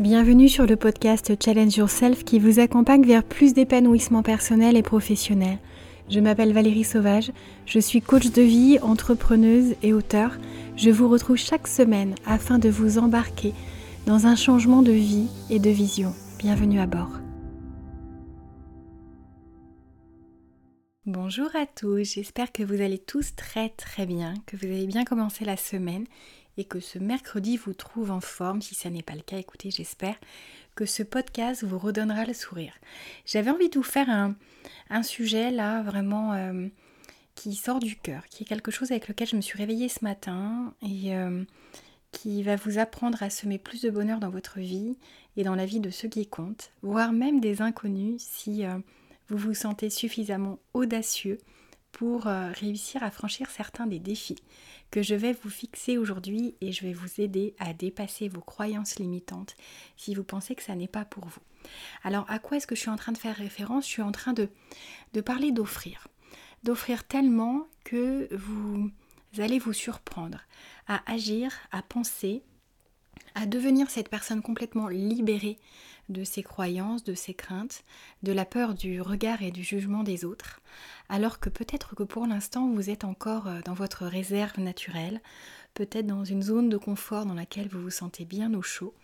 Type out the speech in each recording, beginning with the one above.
Bienvenue sur le podcast Challenge Yourself qui vous accompagne vers plus d'épanouissement personnel et professionnel. Je m'appelle Valérie Sauvage, je suis coach de vie, entrepreneuse et auteur. Je vous retrouve chaque semaine afin de vous embarquer dans un changement de vie et de vision. Bienvenue à bord. Bonjour à tous, j'espère que vous allez tous très très bien, que vous avez bien commencé la semaine et que ce mercredi vous trouve en forme. Si ça n'est pas le cas, écoutez, j'espère que ce podcast vous redonnera le sourire. J'avais envie de vous faire un, sujet là vraiment euh, qui sort du cœur, qui est quelque chose avec lequel je me suis réveillée ce matin et euh, qui va vous apprendre à semer plus de bonheur dans votre vie et dans la vie de ceux qui comptent, voire même des inconnus si euh, vous vous sentez suffisamment audacieux pour réussir à franchir certains des défis que je vais vous fixer aujourd'hui et je vais vous aider à dépasser vos croyances limitantes si vous pensez que ça n'est pas pour vous. Alors à quoi est-ce que je suis en train de faire référence? Je suis en train de, de parler d'offrir. D'offrir tellement que vous allez vous surprendre à agir, à penser, à devenir cette personne complètement libérée de ses croyances, de ses craintes, de la peur du regard et du jugement des autres, alors que peut-être que pour l'instant vous êtes encore euh, dans votre réserve naturelle, peut-être dans une zone de confort dans laquelle vous vous sentez bien au chaud,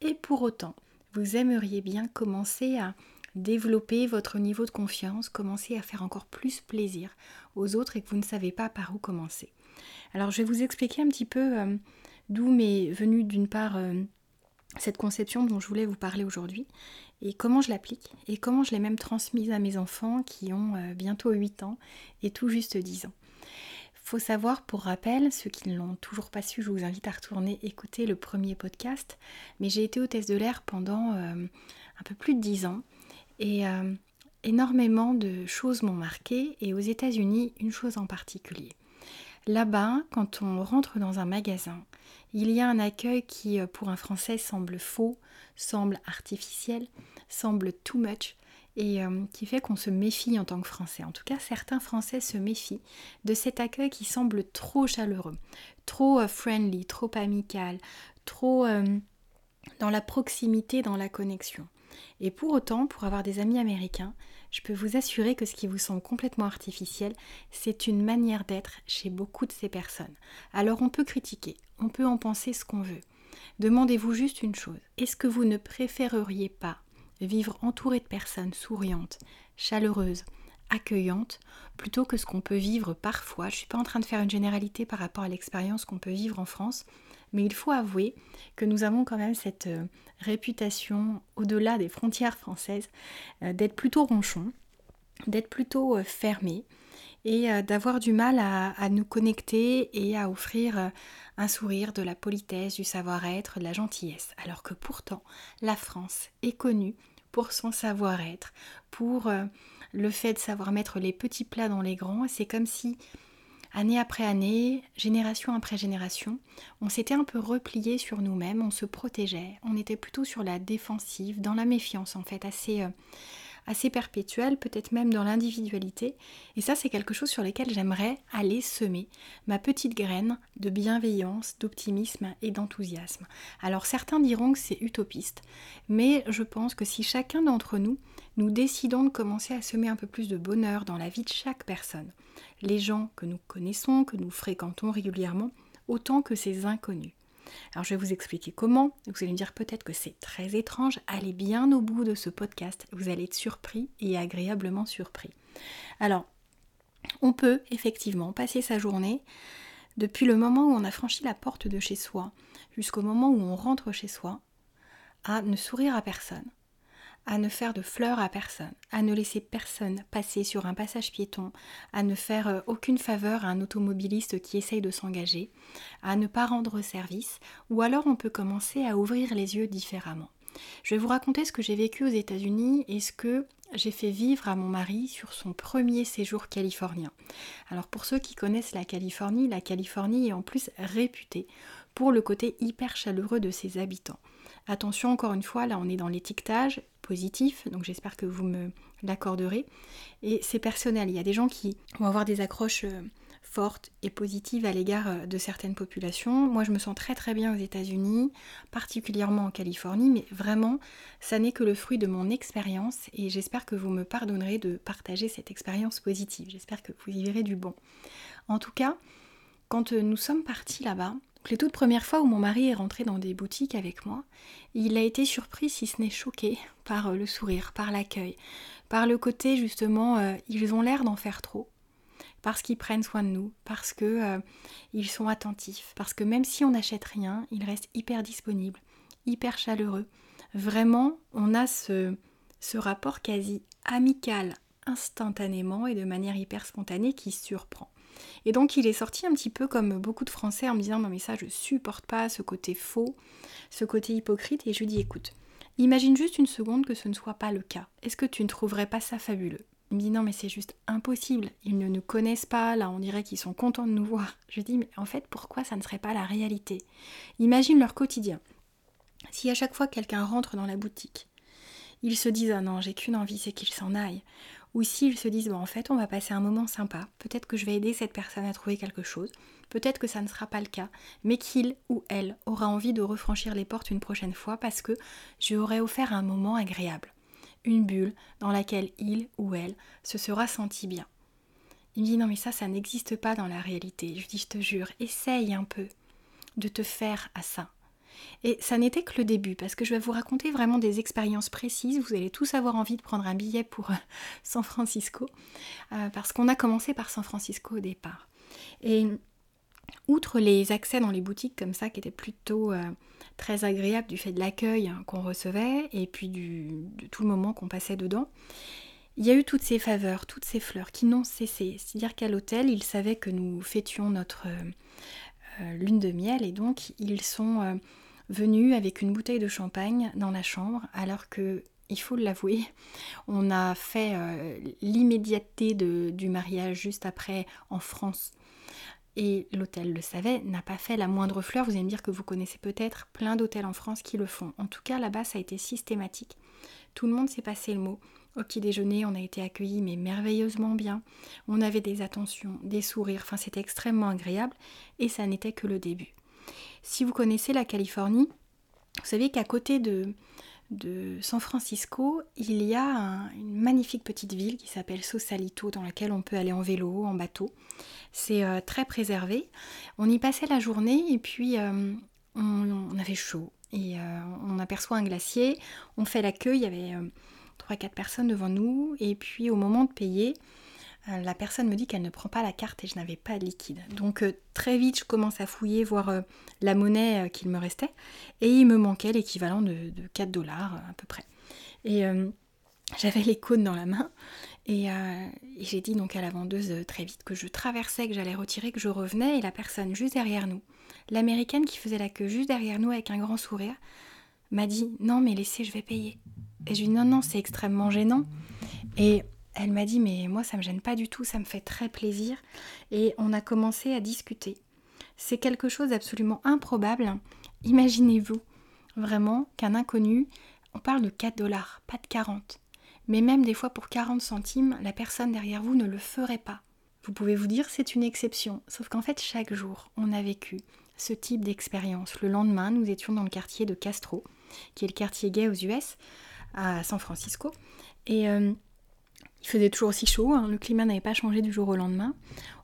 et pour autant vous aimeriez bien commencer à développer votre niveau de confiance, commencer à faire encore plus plaisir aux autres et que vous ne savez pas par où commencer. Alors je vais vous expliquer un petit peu euh, d'où m'est venue d'une part euh, cette conception dont je voulais vous parler aujourd'hui et comment je l'applique et comment je l'ai même transmise à mes enfants qui ont euh, bientôt 8 ans et tout juste 10 ans. Faut savoir, pour rappel, ceux qui ne l'ont toujours pas su, je vous invite à retourner écouter le premier podcast, mais j'ai été hôtesse de l'air pendant euh, un peu plus de 10 ans et euh, énormément de choses m'ont marqué et aux États-Unis, une chose en particulier. Là-bas, quand on rentre dans un magasin, il y a un accueil qui, euh, pour un Français, semble faux, semble artificiel, semble too much, et euh, qui fait qu'on se méfie en tant que Français. En tout cas, certains Français se méfient de cet accueil qui semble trop chaleureux, trop euh, friendly, trop amical, trop dans la proximité, dans la connexion. Et pour autant, pour avoir des amis américains, je peux vous assurer que ce qui vous semble complètement artificiel, c'est une manière d'être chez beaucoup de ces personnes. Alors on peut critiquer, on peut en penser ce qu'on veut. Demandez-vous juste une chose. Est-ce que vous ne préféreriez pas vivre entouré de personnes souriantes, chaleureuses, accueillantes, plutôt que ce qu'on peut vivre parfois? Je ne suis pas en train de faire une généralité par rapport à l'expérience qu'on peut vivre en France, mais il faut avouer que nous avons quand même cette euh, réputation, au-delà des frontières françaises, euh, d'être plutôt ronchon, d'être plutôt euh, fermé et d'avoir du mal à, nous connecter et à offrir un sourire, de la politesse, du savoir-être, de la gentillesse. Alors que pourtant, la France est connue pour son savoir-être, pour le fait de savoir mettre les petits plats dans les grands. C'est comme si année après année, génération après génération, on s'était un peu replié sur nous-mêmes, on se protégeait, on était plutôt sur la défensive, dans la méfiance en fait, assez, euh, assez perpétuelle, peut-être même dans l'individualité. Et ça, c'est quelque chose sur lequel j'aimerais aller semer ma petite graine de bienveillance, d'optimisme et d'enthousiasme. Alors certains diront que c'est utopiste, mais je pense que si chacun d'entre nous, nous décidons de commencer à semer un peu plus de bonheur dans la vie de chaque personne, les gens que nous connaissons, que nous fréquentons régulièrement, autant que ces inconnus. Alors je vais vous expliquer comment. Vous allez me dire peut-être que c'est très étrange. Allez bien au bout de ce podcast. Vous allez être surpris et agréablement surpris. Alors, on peut effectivement passer sa journée depuis le moment où on a franchi la porte de chez soi jusqu'au moment où on rentre chez soi à ne sourire à personne, à ne faire de fleurs à personne, à ne laisser personne passer sur un passage piéton, à ne faire euh, aucune faveur à un automobiliste qui essaye de s'engager, à ne pas rendre service, ou alors on peut commencer à ouvrir les yeux différemment. Je vais vous raconter ce que j'ai vécu aux États-Unis et ce que j'ai fait vivre à mon mari sur son premier séjour californien. Alors pour ceux qui connaissent la Californie, la Californie est en plus réputée pour le côté hyper chaleureux de ses habitants. Attention encore une fois, là on est dans l'étiquetage, positif, donc j'espère que vous me l'accorderez. Et c'est personnel, il y a des gens qui vont avoir des accroches euh, forte et positive à l'égard euh, de certaines populations. Moi, je me sens très très bien aux États-Unis, particulièrement en Californie, mais vraiment, ça n'est que le fruit de mon expérience et j'espère que vous me pardonnerez de partager cette expérience positive. J'espère que vous y verrez du bon. En tout cas, quand euh, nous sommes partis là-bas, les toutes premières fois où mon mari est rentré dans des boutiques avec moi, il a été surpris, si ce n'est choqué, par euh, le sourire, par l'accueil, par le côté justement, ils ont l'air d'en faire trop parce qu'ils prennent soin de nous, parce que euh, ils sont attentifs, parce que même si on n'achète rien, ils restent hyper disponibles, hyper chaleureux. Vraiment, on a ce rapport quasi amical instantanément et de manière hyper spontanée qui surprend. Et donc il est sorti un petit peu comme beaucoup de Français en me disant non mais ça je supporte pas ce côté faux, ce côté hypocrite et je lui dis écoute, imagine juste une seconde que ce ne soit pas le cas. Est-ce que tu ne trouverais pas ça fabuleux? Il me dit non mais c'est juste impossible, ils ne nous connaissent pas, là on dirait qu'ils sont contents de nous voir. Je dis mais en fait pourquoi ça ne serait pas la réalité? Imagine leur quotidien. Si à chaque fois quelqu'un rentre dans la boutique, ils se disent ah non j'ai qu'une envie c'est qu'il s'en aille. Ou s'ils se disent bon en fait on va passer un moment sympa, peut-être que je vais aider cette personne à trouver quelque chose, peut-être que ça ne sera pas le cas, mais qu'il ou elle aura envie de refranchir les portes une prochaine fois parce que je aurais offert un moment agréable une bulle dans laquelle il ou elle se sera senti bien. Il me dit non mais ça, ça n'existe pas dans la réalité. Je dis je te jure, essaye un peu de te faire à ça. Et ça n'était que le début, parce que je vais vous raconter vraiment des expériences précises. Vous allez tous avoir envie de prendre un billet pour euh, San Francisco, euh, parce qu'on a commencé par San Francisco au départ. Et outre les accès dans les boutiques comme ça, qui étaient plutôt euh, très agréable du fait de l'accueil qu'on recevait et puis de tout le moment qu'on passait dedans. Il y a eu toutes ces faveurs, toutes ces fleurs qui n'ont cessé. C'est-à-dire qu'à l'hôtel, ils savaient que nous fêtions notre lune de miel et donc ils sont euh, venus avec une bouteille de champagne dans la chambre alors que il faut l'avouer, on a fait l'immédiateté du mariage juste après en France et l'hôtel le savait, n'a pas fait la moindre fleur. Vous allez me dire que vous connaissez peut-être plein d'hôtels en France qui le font. En tout cas, là-bas, ça a été systématique. Tout le monde s'est passé le mot. Au petit déjeuner, on a été accueillis, mais merveilleusement bien. On avait des attentions, des sourires, enfin, c'était extrêmement agréable, et ça n'était que le début. Si vous connaissez la Californie, vous savez qu'à côté de, San Francisco, il y a une magnifique petite ville qui s'appelle Sausalito, dans laquelle on peut aller en vélo, en bateau. C'est euh, très préservé. On y passait la journée et puis euh, on, avait chaud. Et euh, on aperçoit un glacier, on fait l'accueil, il y avait 3-4 personnes devant nous. Et puis au moment de payer, la personne me dit qu'elle ne prend pas la carte et je n'avais pas de liquide. Donc euh, très vite, je commence à fouiller, voir euh, la monnaie qu'il me restait. Et il me manquait l'équivalent de, 4 dollars à peu près. Et j'avais les cônes dans la main. Et, j'ai dit donc à la vendeuse très vite que je traversais, que j'allais retirer, que je revenais. Et la personne juste derrière nous, l'américaine qui faisait la queue juste derrière nous avec un grand sourire, m'a dit non mais laissez, je vais payer. Et je lui ai dit non non, c'est extrêmement gênant. Et elle m'a dit mais moi ça me gêne pas du tout, ça me fait très plaisir et on a commencé à discuter. C'est quelque chose d'absolument improbable. Imaginez-vous vraiment qu'un inconnu, on parle de 4 dollars, pas de 40. Mais même des fois pour 40 centimes, la personne derrière vous ne le ferait pas. Vous pouvez vous dire c'est une exception, sauf qu'en fait chaque jour on a vécu ce type d'expérience. Le lendemain, nous étions dans le quartier de Castro, qui est le quartier gay aux US, à San Francisco, et euh, il faisait toujours aussi chaud, hein. le climat n'avait pas changé du jour au lendemain.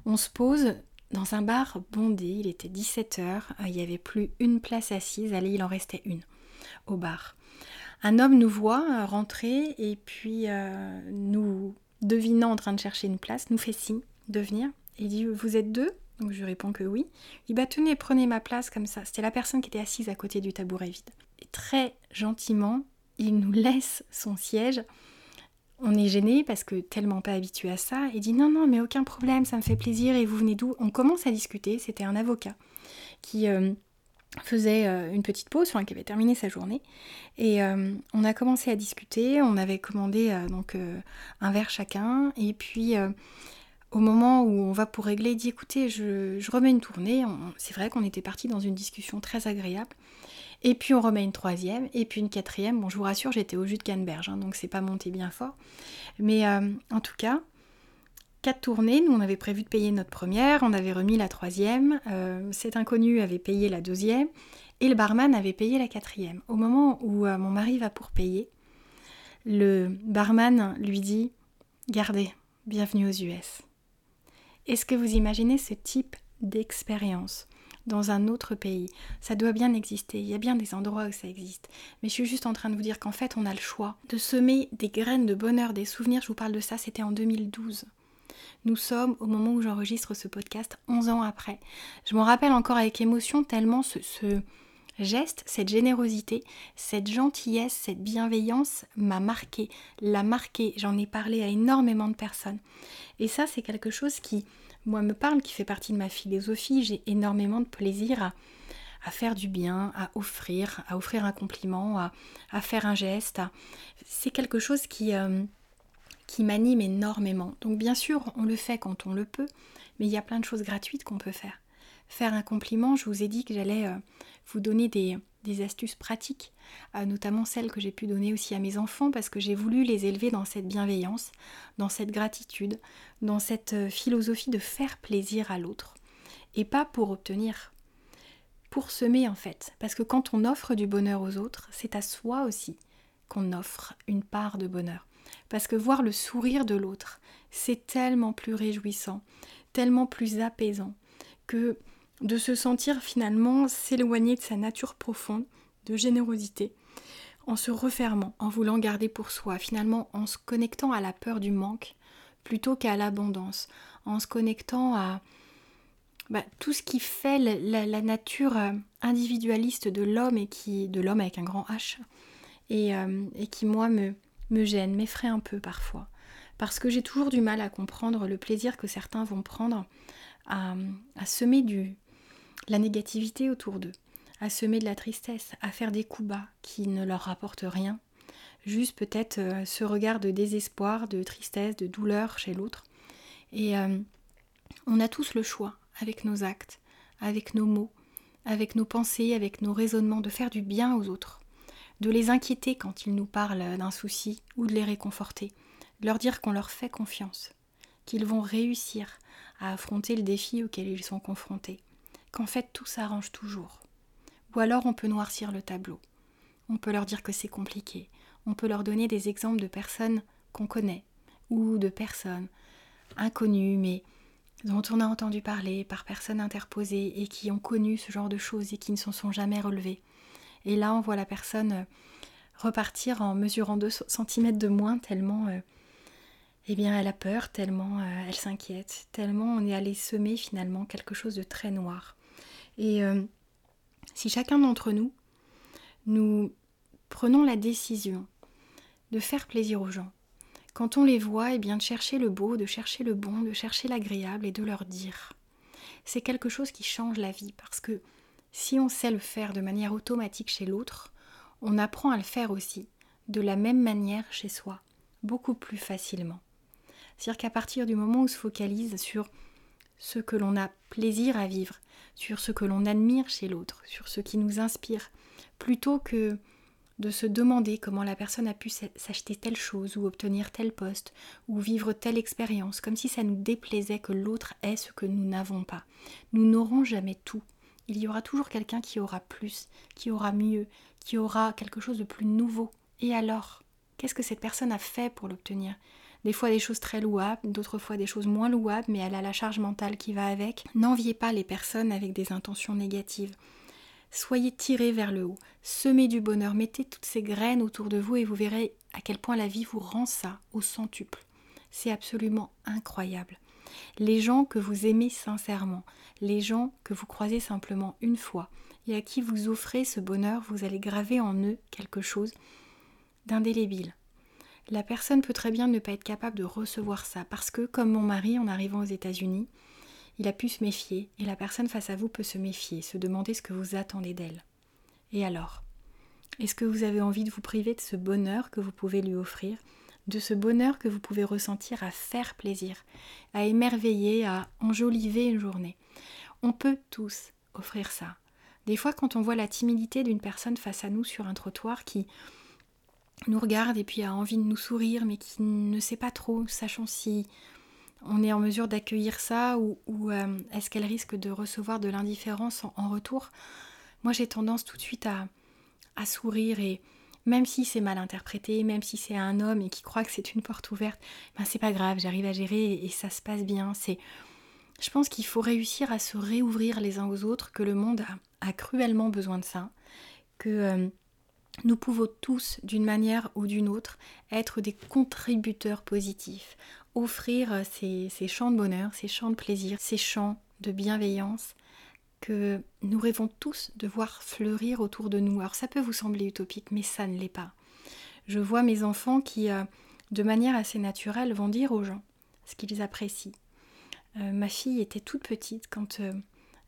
On se pose dans un bar bondé, il était 17h, euh, il n'y avait plus une place assise, allez, il en restait une au bar. Un homme nous voit euh, rentrer et puis euh, nous devinant en train de chercher une place, nous fait signe de venir. Il dit Vous êtes deux? Donc je réponds que oui. Il dit Bah tenez, prenez ma place comme ça. C'était la personne qui était assise à côté du tabouret vide. Très gentiment, il nous laisse son siège on est gêné parce que tellement pas habitué à ça. Il dit non, non, mais aucun problème, ça me fait plaisir et vous venez d'où? On commence à discuter. C'était un avocat qui euh, faisait euh, une petite pause, enfin qui avait terminé sa journée. Et euh, on a commencé à discuter. On avait commandé donc un verre chacun. Et puis au moment où on va pour régler, il dit écoutez, je, remets une tournée. C'est vrai qu'on était parti dans une discussion très agréable. Et puis on remet une troisième, et puis une quatrième. Bon, je vous rassure, j'étais au jus de canneberge, hein, donc c'est pas monté bien fort. Mais euh, en tout cas, quatre tournées. Nous, on avait prévu de payer notre première, on avait remis la troisième. Euh, cet inconnu avait payé la deuxième et le barman avait payé la quatrième. Au moment où euh, mon mari va pour payer, le barman lui dit Gardez, bienvenue aux US. Est-ce que vous imaginez ce type d'expérience? Dans un autre pays. Ça doit bien exister, il y a bien des endroits où ça existe. Mais je suis juste en train de vous dire qu'en fait, on a le choix de semer des graines de bonheur, des souvenirs. Je vous parle de ça, c'était en 2012. Nous sommes au moment où j'enregistre ce podcast, 11 ans après. Je m'en rappelle encore avec émotion tellement ce, geste, cette générosité, cette gentillesse, cette bienveillance m'a marqué, l'a marqué. J'en ai parlé à énormément de personnes. Et ça, c'est quelque chose qui, moi, me parle, qui fait partie de ma philosophie. J'ai énormément de plaisir à, faire du bien, à offrir, à offrir un compliment, à, faire un geste. C'est quelque chose qui, euh, qui m'anime énormément. Donc bien sûr, on le fait quand on le peut, mais il y a plein de choses gratuites qu'on peut faire. Faire un compliment, je vous ai dit que j'allais euh, vous donner des, astuces pratiques, euh, notamment celles que j'ai pu donner aussi à mes enfants parce que j'ai voulu les élever dans cette bienveillance, dans cette gratitude, dans cette euh, philosophie de faire plaisir à l'autre et pas pour obtenir, pour semer en fait. Parce que quand on offre du bonheur aux autres, c'est à soi aussi qu'on offre une part de bonheur. Parce que voir le sourire de l'autre, c'est tellement plus réjouissant, tellement plus apaisant que de se sentir finalement s'éloigner de sa nature profonde de générosité, en se refermant, en voulant garder pour soi, finalement en se connectant à la peur du manque plutôt qu'à l'abondance, en se connectant à bah, tout ce qui fait la, nature euh, individualiste de l'homme et qui de l'homme avec un grand H et, euh, qui moi me, gêne, m'effraie un peu parfois, parce que j'ai toujours du mal à comprendre le plaisir que certains vont prendre à semer du, la négativité autour d'eux, à semer de la tristesse, à faire des coups bas qui ne leur rapportent rien, juste peut-être euh, ce regard de désespoir, de tristesse, de douleur chez l'autre. Et euh, on a tous le choix, avec nos actes, avec nos mots, avec nos pensées, avec nos raisonnements, de faire du bien aux autres, de les inquiéter quand ils nous parlent d'un souci ou de les réconforter, de leur dire qu'on leur fait confiance, qu'ils vont réussir à affronter le défi auquel ils sont confrontés qu'en fait tout s'arrange toujours. Ou alors on peut noircir le tableau. On peut leur dire que c'est compliqué. On peut leur donner des exemples de personnes qu'on connaît ou de personnes inconnues mais dont on a entendu parler par personnes interposées et qui ont connu ce genre de choses et qui ne s'en sont jamais relevées. Et là, on voit la personne repartir en mesurant 2 cm de moins tellement euh, eh bien elle a peur, tellement euh, elle s'inquiète, tellement on est allé semer finalement quelque chose de très noir. Et euh, si chacun d'entre nous, nous prenons la décision de faire plaisir aux gens, quand on les voit, eh bien de chercher le beau, de chercher le bon, de chercher l'agréable et de leur dire. C'est quelque chose qui change la vie parce que si on sait le faire de manière automatique chez l'autre, on apprend à le faire aussi de la même manière chez soi, beaucoup plus facilement. C'est-à-dire qu'à partir du moment où on se focalise sur ce que l'on a plaisir à vivre, sur ce que l'on admire chez l'autre, sur ce qui nous inspire, plutôt que de se demander comment la personne a pu s'acheter telle chose ou obtenir tel poste ou vivre telle expérience, comme si ça nous déplaisait que l'autre ait ce que nous n'avons pas. Nous n'aurons jamais tout. Il y aura toujours quelqu'un qui aura plus, qui aura mieux, qui aura quelque chose de plus nouveau. Et alors Qu'est-ce que cette personne a fait pour l'obtenir? Des fois des choses très louables, d'autres fois des choses moins louables, mais elle a la charge mentale qui va avec. N'enviez pas les personnes avec des intentions négatives. Soyez tirés vers le haut, semez du bonheur, mettez toutes ces graines autour de vous et vous verrez à quel point la vie vous rend ça au centuple. C'est absolument incroyable. Les gens que vous aimez sincèrement, les gens que vous croisez simplement une fois et à qui vous offrez ce bonheur, vous allez graver en eux quelque chose d'indélébile la personne peut très bien ne pas être capable de recevoir ça parce que, comme mon mari en arrivant aux États-Unis, il a pu se méfier et la personne face à vous peut se méfier, se demander ce que vous attendez d'elle. Et alors? Est-ce que vous avez envie de vous priver de ce bonheur que vous pouvez lui offrir, de ce bonheur que vous pouvez ressentir à faire plaisir, à émerveiller, à enjoliver une journée? On peut tous offrir ça. Des fois, quand on voit la timidité d'une personne face à nous sur un trottoir qui nous regarde et puis a envie de nous sourire, mais qui ne sait pas trop, sachant si on est en mesure d'accueillir ça ou, euh, est-ce qu'elle risque de recevoir de l'indifférence en, retour Moi j'ai tendance tout de suite à, sourire et même si c'est mal interprété, même si c'est un homme et qui croit que c'est une porte ouverte, ben c'est pas grave, j'arrive à gérer et, ça se passe bien. C'est, je pense qu'il faut réussir à se réouvrir les uns aux autres, que le monde a, cruellement besoin de ça, que euh, nous pouvons tous, d'une manière ou d'une autre, être des contributeurs positifs, offrir euh, ces, champs de bonheur, ces champs de plaisir, ces champs de bienveillance que nous rêvons tous de voir fleurir autour de nous. Alors ça peut vous sembler utopique, mais ça ne l'est pas. Je vois mes enfants qui, euh, de manière assez naturelle, vont dire aux gens ce qu'ils apprécient. Euh, ma fille était toute petite quand,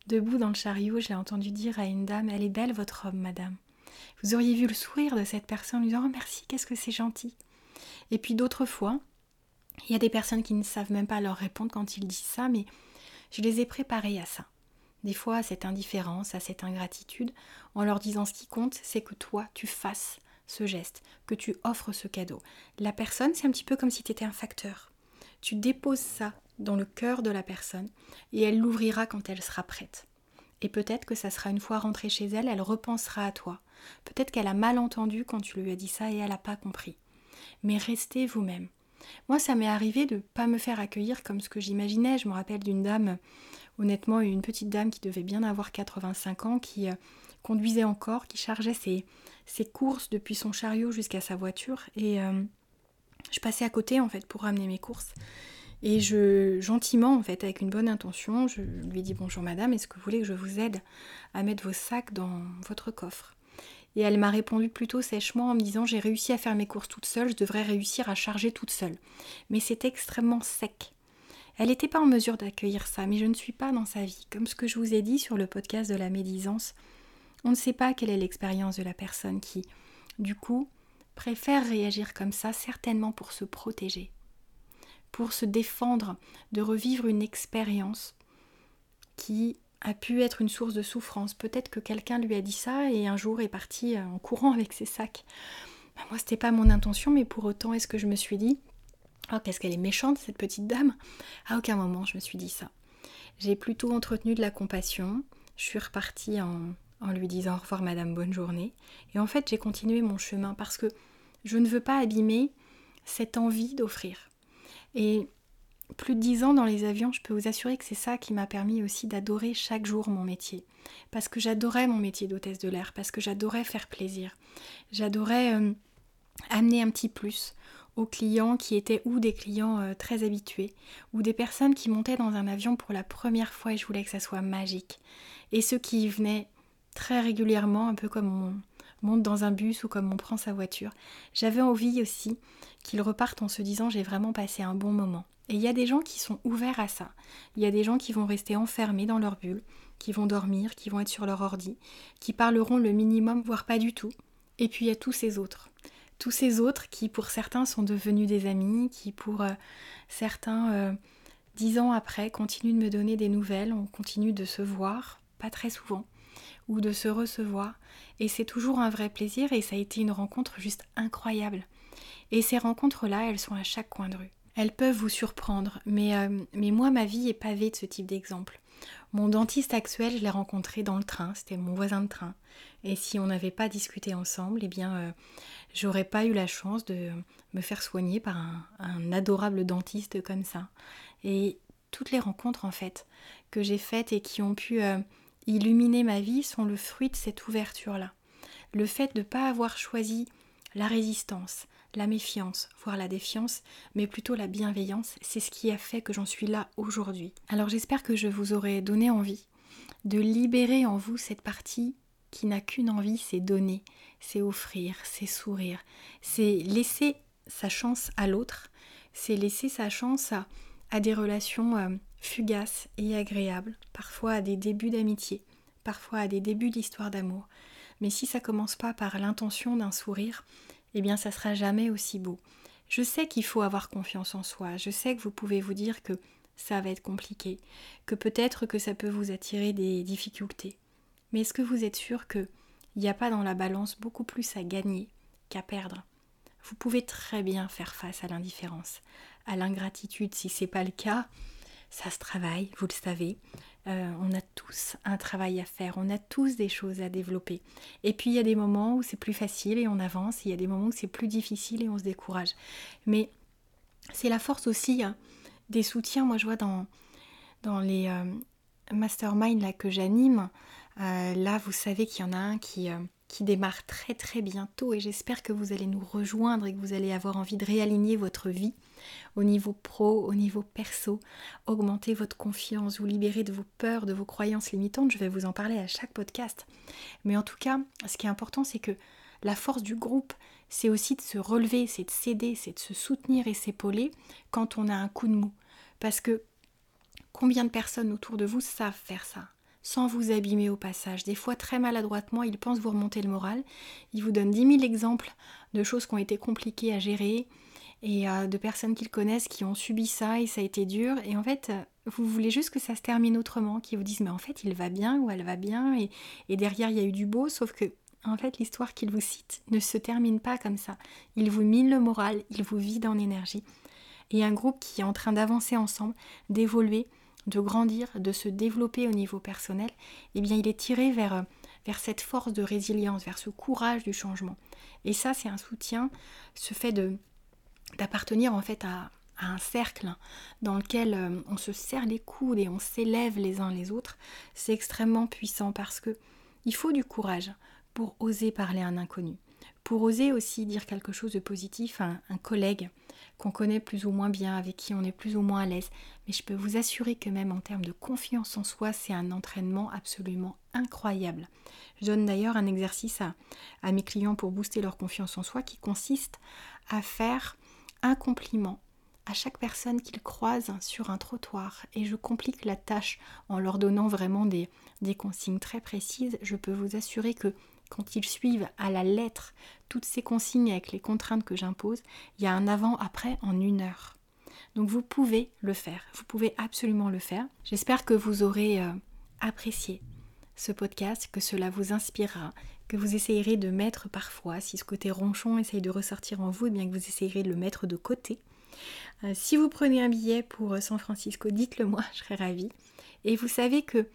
debout dans le chariot, je l'ai entendu dire à une dame Elle est belle votre robe, madame. Vous auriez vu le sourire de cette personne en lui disant Oh merci, qu'est-ce que c'est gentil. Et puis d'autres fois, il y a des personnes qui ne savent même pas leur répondre quand ils disent ça, mais je les ai préparées à ça. Des fois à cette indifférence, à cette ingratitude, en leur disant ce qui compte, c'est que toi, tu fasses ce geste, que tu offres ce cadeau. La personne, c'est un petit peu comme si tu étais un facteur. Tu déposes ça dans le cœur de la personne et elle l'ouvrira quand elle sera prête. Et peut-être que ça sera une fois rentrée chez elle, elle repensera à toi. Peut-être qu'elle a mal entendu quand tu lui as dit ça et elle n'a pas compris. Mais restez vous-même. Moi, ça m'est arrivé de ne pas me faire accueillir comme ce que j'imaginais. Je me rappelle d'une dame, honnêtement, une petite dame qui devait bien avoir 85 ans, qui euh, conduisait encore, qui chargeait ses, courses depuis son chariot jusqu'à sa voiture. Et euh, je passais à côté, en fait, pour ramener mes courses. Et je, gentiment, en fait, avec une bonne intention, je lui dis bonjour madame, est-ce que vous voulez que je vous aide à mettre vos sacs dans votre coffre? Et elle m'a répondu plutôt sèchement en me disant j'ai réussi à faire mes courses toute seule, je devrais réussir à charger toute seule. Mais c'est extrêmement sec. Elle n'était pas en mesure d'accueillir ça, mais je ne suis pas dans sa vie. Comme ce que je vous ai dit sur le podcast de la médisance, on ne sait pas quelle est l'expérience de la personne qui, du coup, préfère réagir comme ça, certainement pour se protéger pour se défendre de revivre une expérience qui a pu être une source de souffrance. Peut-être que quelqu'un lui a dit ça et un jour est parti euh, en courant avec ses sacs. Bah, moi, c'était pas mon intention, mais pour autant, est-ce que je me suis dit, oh, qu'est-ce qu'elle est méchante, cette petite dame? À aucun moment, je me suis dit ça. J'ai plutôt entretenu de la compassion. Je suis repartie en, en lui disant au revoir, madame, bonne journée. Et en fait, j'ai continué mon chemin parce que je ne veux pas abîmer cette envie d'offrir. Et plus de dix ans dans les avions, je peux vous assurer que c'est ça qui m'a permis aussi d'adorer chaque jour mon métier. Parce que j'adorais mon métier d'hôtesse de l'air, parce que j'adorais faire plaisir. J'adorais euh, amener un petit plus aux clients qui étaient ou des clients euh, très habitués, ou des personnes qui montaient dans un avion pour la première fois et je voulais que ça soit magique. Et ceux qui venaient très régulièrement, un peu comme on monte dans un bus ou comme on prend sa voiture. J'avais envie aussi qu'ils repartent en se disant j'ai vraiment passé un bon moment. Et il y a des gens qui sont ouverts à ça. Il y a des gens qui vont rester enfermés dans leur bulle, qui vont dormir, qui vont être sur leur ordi, qui parleront le minimum, voire pas du tout. Et puis il y a tous ces autres. Tous ces autres qui pour certains sont devenus des amis, qui pour euh, certains, euh, dix ans après, continuent de me donner des nouvelles, on continue de se voir, pas très souvent, ou de se recevoir. Et c'est toujours un vrai plaisir et ça a été une rencontre juste incroyable. Et ces rencontres-là, elles sont à chaque coin de rue. Elles peuvent vous surprendre, mais, euh, mais moi, ma vie est pavée de ce type d'exemple. Mon dentiste actuel, je l'ai rencontré dans le train, c'était mon voisin de train. Et si on n'avait pas discuté ensemble, eh bien, euh, j'aurais pas eu la chance de me faire soigner par un, adorable dentiste comme ça. Et toutes les rencontres, en fait, que j'ai faites et qui ont pu euh, illuminer ma vie sont le fruit de cette ouverture-là. Le fait de ne pas avoir choisi la résistance, la méfiance, voire la défiance, mais plutôt la bienveillance, c'est ce qui a fait que j'en suis là aujourd'hui. Alors j'espère que je vous aurai donné envie de libérer en vous cette partie qui n'a qu'une envie, c'est donner, c'est offrir, c'est sourire, c'est laisser sa chance à l'autre, c'est laisser sa chance à, à des relations fugaces et agréables, parfois à des débuts d'amitié, parfois à des débuts d'histoire d'amour. Mais si ça commence pas par l'intention d'un sourire, eh bien ça sera jamais aussi beau. Je sais qu'il faut avoir confiance en soi, je sais que vous pouvez vous dire que ça va être compliqué, que peut-être que ça peut vous attirer des difficultés. Mais est-ce que vous êtes sûr qu'il n'y a pas dans la balance beaucoup plus à gagner qu'à perdre? Vous pouvez très bien faire face à l'indifférence, à l'ingratitude. Si c'est pas le cas, ça se travaille, vous le savez. Euh, on a tous un travail à faire, on a tous des choses à développer. Et puis il y a des moments où c'est plus facile et on avance, il y a des moments où c'est plus difficile et on se décourage. Mais c'est la force aussi hein, des soutiens. Moi je vois dans, les euh, masterminds que j'anime, euh, là vous savez qu'il y en a un qui qui démarre très très bientôt et j'espère que vous allez nous rejoindre et que vous allez avoir envie de réaligner votre vie au niveau pro, au niveau perso, augmenter votre confiance, vous libérer de vos peurs, de vos croyances limitantes. Je vais vous en parler à chaque podcast. Mais en tout cas, ce qui est important, c'est que la force du groupe, c'est aussi de se relever, c'est de s'aider, c'est de se soutenir et s'épauler quand on a un coup de mou. Parce que combien de personnes autour de vous savent faire ça? Sans vous abîmer au passage. Des fois, très maladroitement, ils pensent vous remonter le moral. Ils vous donnent 10 000 exemples de choses qui ont été compliquées à gérer et euh, de personnes qu'ils connaissent qui ont subi ça et ça a été dur. Et en fait, vous voulez juste que ça se termine autrement, qu'ils vous disent mais en fait il va bien ou elle va bien et, et derrière il y a eu du beau, sauf que en fait l'histoire qu'ils vous citent ne se termine pas comme ça. Il vous mine le moral, il vous vide en énergie. Et un groupe qui est en train d'avancer ensemble, d'évoluer, de grandir, de se développer au niveau personnel, eh bien il est tiré vers, vers cette force de résilience, vers ce courage du changement. Et ça, c'est un soutien, ce fait d'appartenir en fait à, un cercle dans lequel euh, on se serre les coudes et on s'élève les uns les autres, c'est extrêmement puissant parce que il faut du courage pour oser parler à un inconnu, pour oser aussi dire quelque chose de positif à un collègue, qu'on connaît plus ou moins bien, avec qui on est plus ou moins à l'aise. Mais je peux vous assurer que même en termes de confiance en soi, c'est un entraînement absolument incroyable. Je donne d'ailleurs un exercice à, mes clients pour booster leur confiance en soi qui consiste à faire un compliment à chaque personne qu'ils croisent sur un trottoir et je complique la tâche en leur donnant vraiment des consignes très précises, je peux vous assurer que quand ils suivent à la lettre toutes ces consignes avec les contraintes que j'impose, il y a un avant-après en une heure. Donc vous pouvez le faire, vous pouvez absolument le faire. J'espère que vous aurez euh, apprécié ce podcast, que cela vous inspirera, que vous essayerez de mettre parfois, si ce côté ronchon essaye de ressortir en vous, et eh bien que vous essayerez de le mettre de côté. Euh, si vous prenez un billet pour euh, San Francisco, dites-le moi, je serai ravie. Et vous savez que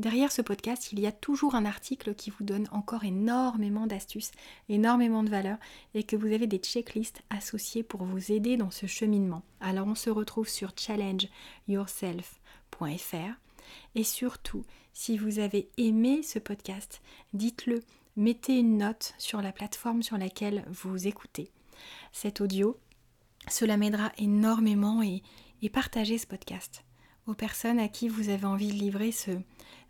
Derrière ce podcast, il y a toujours un article qui vous donne encore énormément d'astuces, énormément de valeur et que vous avez des checklists associées pour vous aider dans ce cheminement. Alors on se retrouve sur challengeyourself.fr et surtout, si vous avez aimé ce podcast, dites-le, mettez une note sur la plateforme sur laquelle vous écoutez cet audio. Cela m'aidera énormément et, et partagez ce podcast aux personnes à qui vous avez envie de livrer ce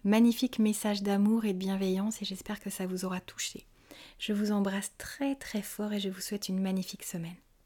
magnifique message d'amour et de bienveillance et j'espère que ça vous aura touché. Je vous embrasse très très fort et je vous souhaite une magnifique semaine.